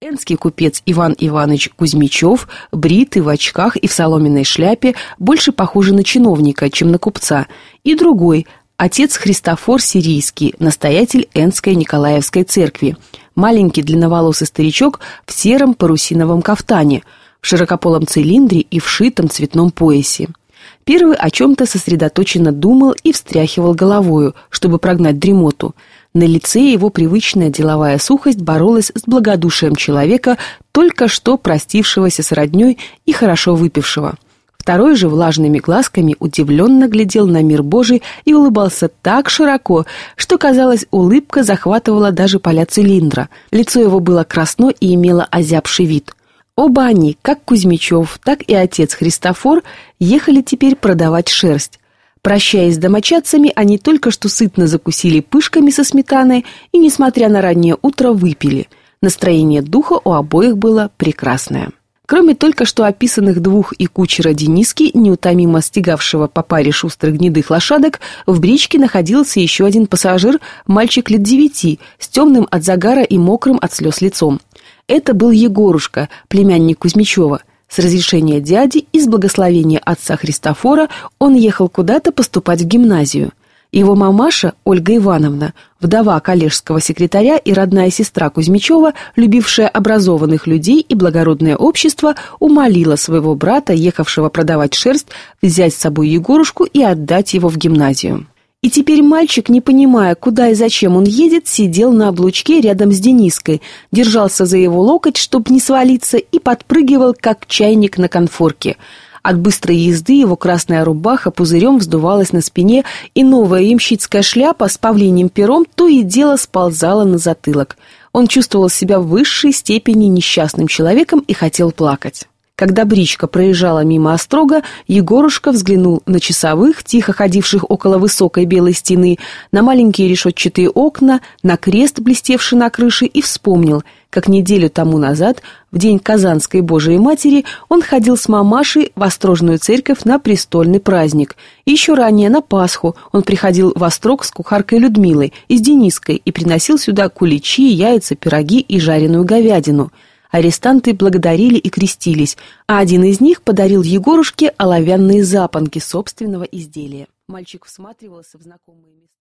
Энский купец Иван Иванович Кузьмичев, бритый в очках и в соломенной шляпе, больше похожий на чиновника, чем на купца, и другой, отец Христофор Сирийский, настоятель Энской Николаевской церкви, маленький длинноволосый старичок в сером парусиновом кафтане, в широкополом цилиндре и вшитом цветном поясе. Первый о чем-то сосредоточенно думал и встряхивал головою, чтобы прогнать дремоту – на лице его привычная деловая сухость боролась с благодушием человека, только что простившегося с родней и хорошо выпившего. Второй же влажными глазками удивленно глядел на мир Божий и улыбался так широко, что, казалось, улыбка захватывала даже поля цилиндра. Лицо его было красно и имело озябший вид. Оба они, как Кузьмичев, так и отец Христофор, ехали теперь продавать шерсть. Прощаясь с домочадцами, они только что сытно закусили пышками со сметаной и, несмотря на раннее утро, выпили. Настроение духа у обоих было прекрасное. Кроме только что описанных двух и кучера Дениски, неутомимо стегавшего по паре шустрых гнедых лошадок, в бричке находился еще один пассажир, мальчик лет девяти, с темным от загара и мокрым от слез лицом. Это был Егорушка, племянник Кузьмичева. С разрешения дяди и с благословения отца Христофора он ехал куда-то поступать в гимназию. Его мамаша, Ольга Ивановна, вдова коллежского секретаря и родная сестра Кузьмичева, любившая образованных людей и благородное общество, умолила своего брата, ехавшего продавать шерсть, взять с собой Егорушку и отдать его в гимназию. И теперь мальчик, не понимая, куда и зачем он едет, сидел на облучке рядом с Дениской, держался за его локоть, чтобы не свалиться, и подпрыгивал, как чайник на конфорке. От быстрой езды его красная рубаха пузырем вздувалась на спине, и новая ямщицкая шляпа с павлиним пером то и дело сползала на затылок. Он чувствовал себя в высшей степени несчастным человеком и хотел плакать. Когда бричка проезжала мимо острога, Егорушка взглянул на часовых, тихо ходивших около высокой белой стены, на маленькие решетчатые окна, на крест, блестевший на крыше, и вспомнил, как неделю тому назад, в день Казанской Божией Матери, он ходил с мамашей в Острожную церковь на престольный праздник. И еще ранее, на Пасху, он приходил в Острог с кухаркой Людмилой и с Дениской и приносил сюда куличи, яйца, пироги и жареную говядину – Арестанты благодарили и крестились, а один из них подарил Егорушке оловянные запонки собственного изделия. Мальчик всматривался в знакомые места.